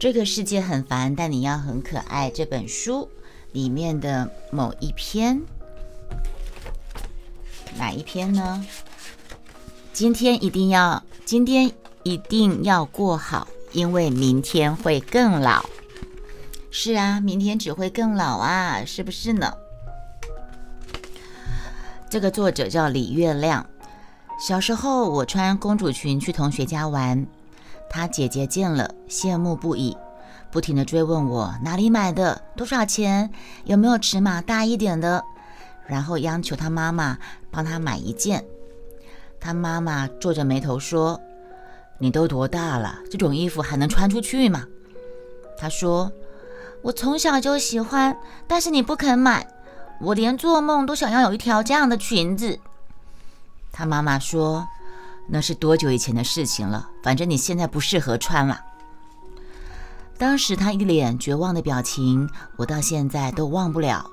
这个世界很烦，但你要很可爱。这本书里面的某一篇，哪一篇呢？今天一定要，今天一定要过好，因为明天会更老。是啊，明天只会更老啊，是不是呢？这个作者叫李月亮。小时候，我穿公主裙去同学家玩，他姐姐见了羡慕不已，不停地追问我哪里买的、多少钱、有没有尺码大一点的，然后央求他妈妈帮他买一件。他妈妈皱着眉头说：“你都多大了，这种衣服还能穿出去吗？”他说：“我从小就喜欢，但是你不肯买，我连做梦都想要有一条这样的裙子。”他妈妈说：“那是多久以前的事情了？反正你现在不适合穿了。”当时他一脸绝望的表情，我到现在都忘不了。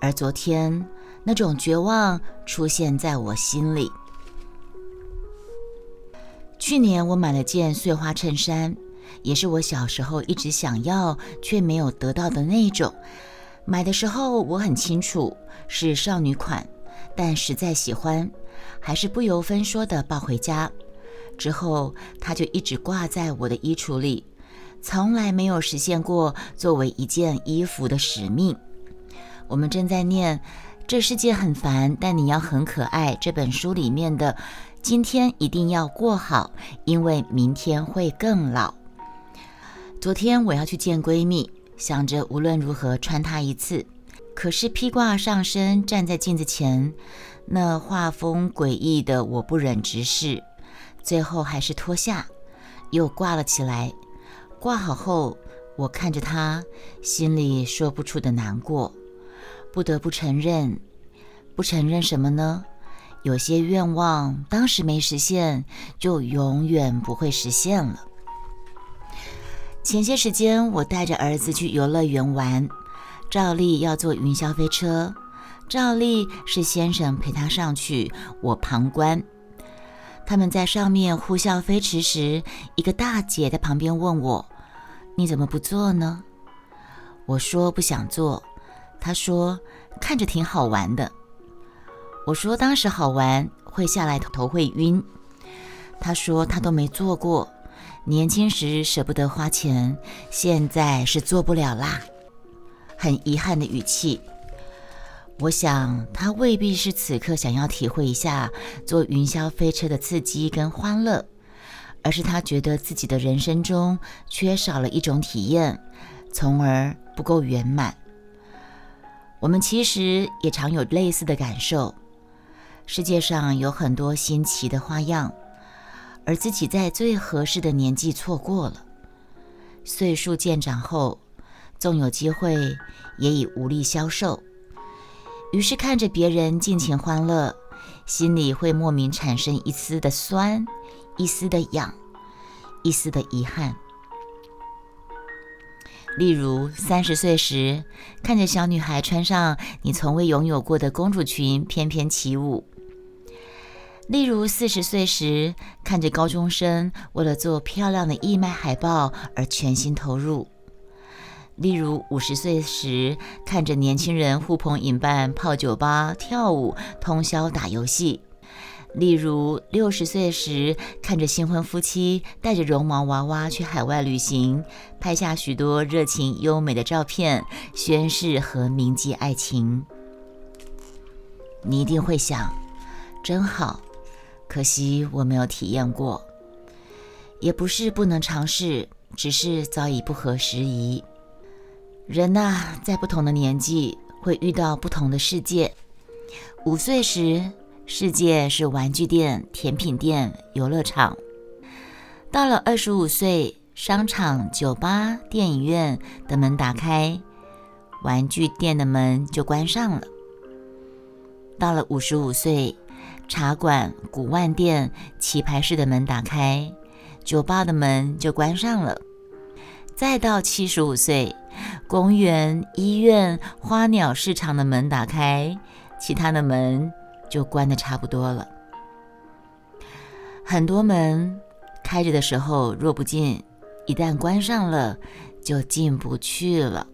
而昨天那种绝望出现在我心里。去年我买了件碎花衬衫，也是我小时候一直想要却没有得到的那种。买的时候我很清楚是少女款，但实在喜欢。还是不由分说的抱回家，之后它就一直挂在我的衣橱里，从来没有实现过作为一件衣服的使命。我们正在念《这世界很烦，但你要很可爱》这本书里面的“今天一定要过好，因为明天会更老”。昨天我要去见闺蜜，想着无论如何穿它一次，可是披挂上身，站在镜子前。那画风诡异的，我不忍直视，最后还是脱下，又挂了起来。挂好后，我看着它，心里说不出的难过。不得不承认，不承认什么呢？有些愿望当时没实现，就永远不会实现了。前些时间，我带着儿子去游乐园玩，照例要坐云霄飞车。照例是先生陪他上去，我旁观。他们在上面呼啸飞驰时，一个大姐在旁边问我：“你怎么不坐呢？”我说：“不想坐。”她说：“看着挺好玩的。”我说：“当时好玩，会下来头会晕。”她说：“她都没坐过，年轻时舍不得花钱，现在是做不了啦。”很遗憾的语气。我想，他未必是此刻想要体会一下坐云霄飞车的刺激跟欢乐，而是他觉得自己的人生中缺少了一种体验，从而不够圆满。我们其实也常有类似的感受。世界上有很多新奇的花样，而自己在最合适的年纪错过了。岁数渐长后，纵有机会，也已无力消受。于是看着别人尽情欢乐，心里会莫名产生一丝的酸，一丝的痒，一丝的遗憾。例如三十岁时，看着小女孩穿上你从未拥有过的公主裙翩翩起舞；例如四十岁时，看着高中生为了做漂亮的义卖海报而全心投入。例如五十岁时，看着年轻人呼朋引伴泡酒吧、跳舞、通宵打游戏；例如六十岁时，看着新婚夫妻带着绒毛娃娃去海外旅行，拍下许多热情优美的照片，宣誓和铭记爱情。你一定会想，真好，可惜我没有体验过。也不是不能尝试，只是早已不合时宜。人呐，在不同的年纪会遇到不同的世界。五岁时，世界是玩具店、甜品店、游乐场；到了二十五岁，商场、酒吧、电影院的门打开，玩具店的门就关上了；到了五十五岁，茶馆、古玩店、棋牌室的门打开，酒吧的门就关上了；再到七十五岁。公园、医院、花鸟市场的门打开，其他的门就关的差不多了。很多门开着的时候，若不进，一旦关上了，就进不去了。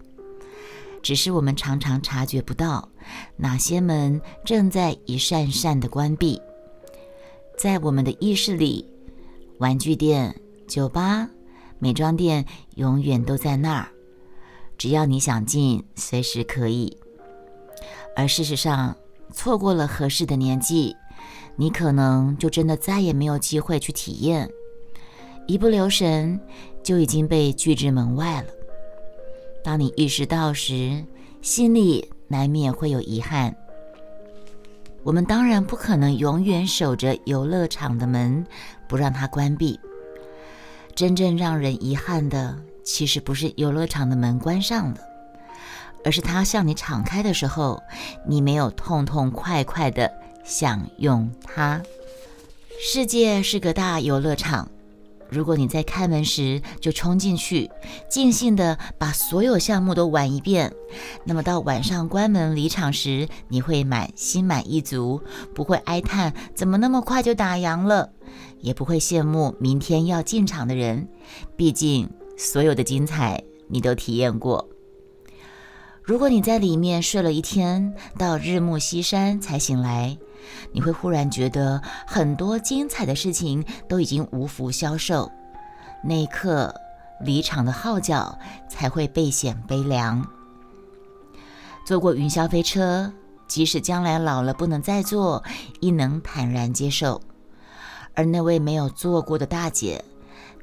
只是我们常常察觉不到，哪些门正在一扇扇的关闭。在我们的意识里，玩具店、酒吧、美妆店永远都在那儿，只要你想进，随时可以。而事实上，错过了合适的年纪，你可能就真的再也没有机会去体验，一不留神就已经被拒之门外了。当你意识到时，心里难免会有遗憾。我们当然不可能永远守着游乐场的门，不让它关闭。真正让人遗憾的，其实不是游乐场的门关上了，而是它向你敞开的时候，你没有痛痛快快的享用它。世界是个大游乐场。如果你在开门时就冲进去，尽兴的把所有项目都玩一遍，那么到晚上关门离场时，你会满心满意足，不会哀叹怎么那么快就打烊了，也不会羡慕明天要进场的人。毕竟所有的精彩你都体验过。如果你在里面睡了一天，到日暮西山才醒来。你会忽然觉得很多精彩的事情都已经无福消受，那一刻离场的号角才会倍显悲凉。坐过云霄飞车，即使将来老了不能再坐，亦能坦然接受。而那位没有坐过的大姐，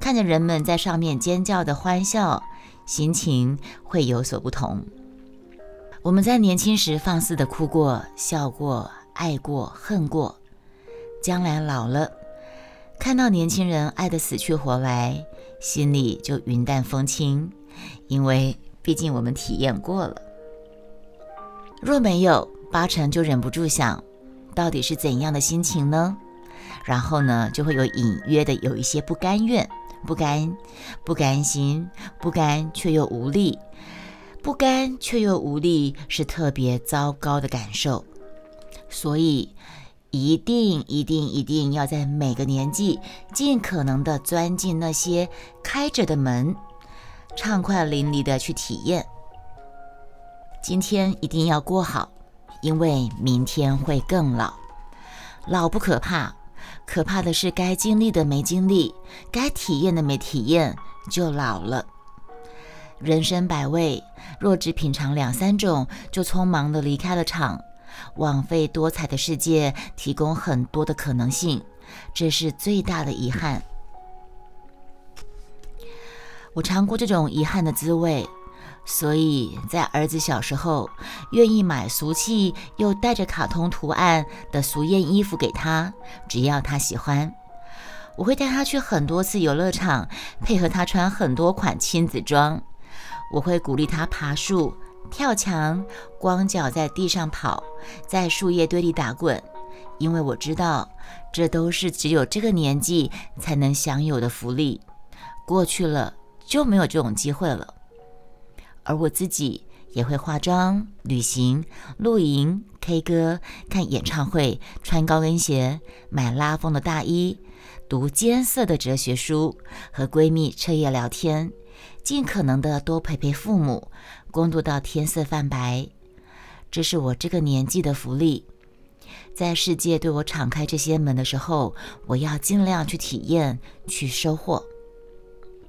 看着人们在上面尖叫的欢笑，心情会有所不同。我们在年轻时放肆的哭过、笑过。爱过恨过，将来老了，看到年轻人爱得死去活来，心里就云淡风轻，因为毕竟我们体验过了。若没有，八成就忍不住想，到底是怎样的心情呢？然后呢，就会有隐约的有一些不甘愿、不甘、不甘心、不甘却又无力，不甘却又无力是特别糟糕的感受。所以，一定一定一定要在每个年纪尽可能的钻进那些开着的门，畅快淋漓的去体验。今天一定要过好，因为明天会更老。老不可怕，可怕的是该经历的没经历，该体验的没体验，就老了。人生百味，若只品尝两三种，就匆忙的离开了场。枉费多彩的世界提供很多的可能性，这是最大的遗憾。我尝过这种遗憾的滋味，所以在儿子小时候，愿意买俗气又带着卡通图案的俗艳衣服给他，只要他喜欢。我会带他去很多次游乐场，配合他穿很多款亲子装。我会鼓励他爬树。跳墙，光脚在地上跑，在树叶堆里打滚，因为我知道，这都是只有这个年纪才能享有的福利。过去了就没有这种机会了。而我自己也会化妆、旅行、露营、K 歌、看演唱会、穿高跟鞋、买拉风的大衣、读艰涩的哲学书、和闺蜜彻夜聊天，尽可能的多陪陪父母。工作到天色泛白，这是我这个年纪的福利。在世界对我敞开这些门的时候，我要尽量去体验、去收获。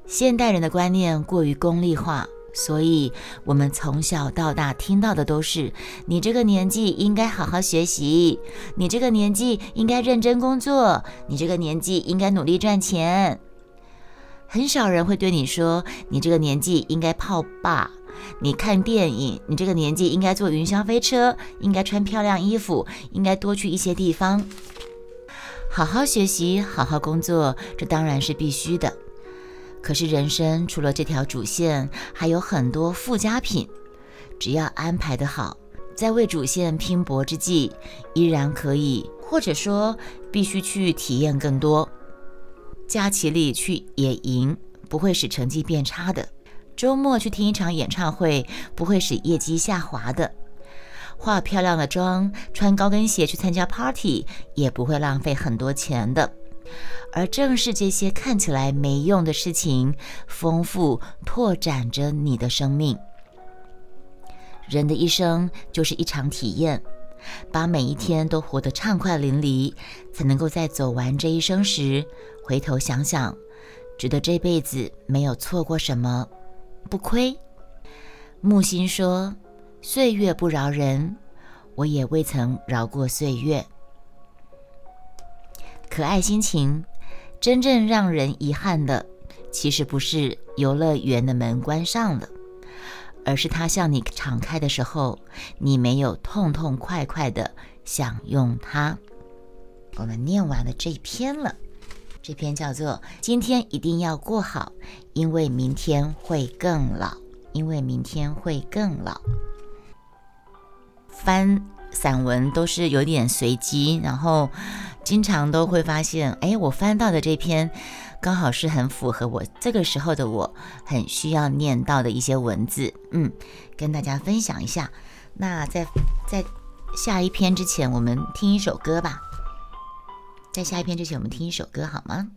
现代人的观念过于功利化，所以我们从小到大听到的都是：你这个年纪应该好好学习，你这个年纪应该认真工作，你这个年纪应该努力赚钱。很少人会对你说：你这个年纪应该泡吧。你看电影，你这个年纪应该坐云霄飞车，应该穿漂亮衣服，应该多去一些地方，好好学习，好好工作，这当然是必须的。可是人生除了这条主线，还有很多附加品，只要安排得好，在为主线拼搏之际，依然可以，或者说必须去体验更多。假期里去野营，不会使成绩变差的。周末去听一场演唱会不会使业绩下滑的，化漂亮的妆、穿高跟鞋去参加 party 也不会浪费很多钱的。而正是这些看起来没用的事情，丰富拓展着你的生命。人的一生就是一场体验，把每一天都活得畅快淋漓，才能够在走完这一生时，回头想想，觉得这辈子没有错过什么，不亏。木心说：“岁月不饶人，我也未曾饶过岁月。”可爱心情，真正让人遗憾的，其实不是游乐园的门关上了。而是它向你敞开的时候，你没有痛痛快快的享用它。我们念完了这篇了，这篇叫做“今天一定要过好，因为明天会更老，因为明天会更老”。翻散文都是有点随机，然后经常都会发现，哎，我翻到的这篇。刚好是很符合我这个时候的我很需要念到的一些文字，嗯，跟大家分享一下。那在在下一篇之前，我们听一首歌吧。在下一篇之前，我们听一首歌好吗？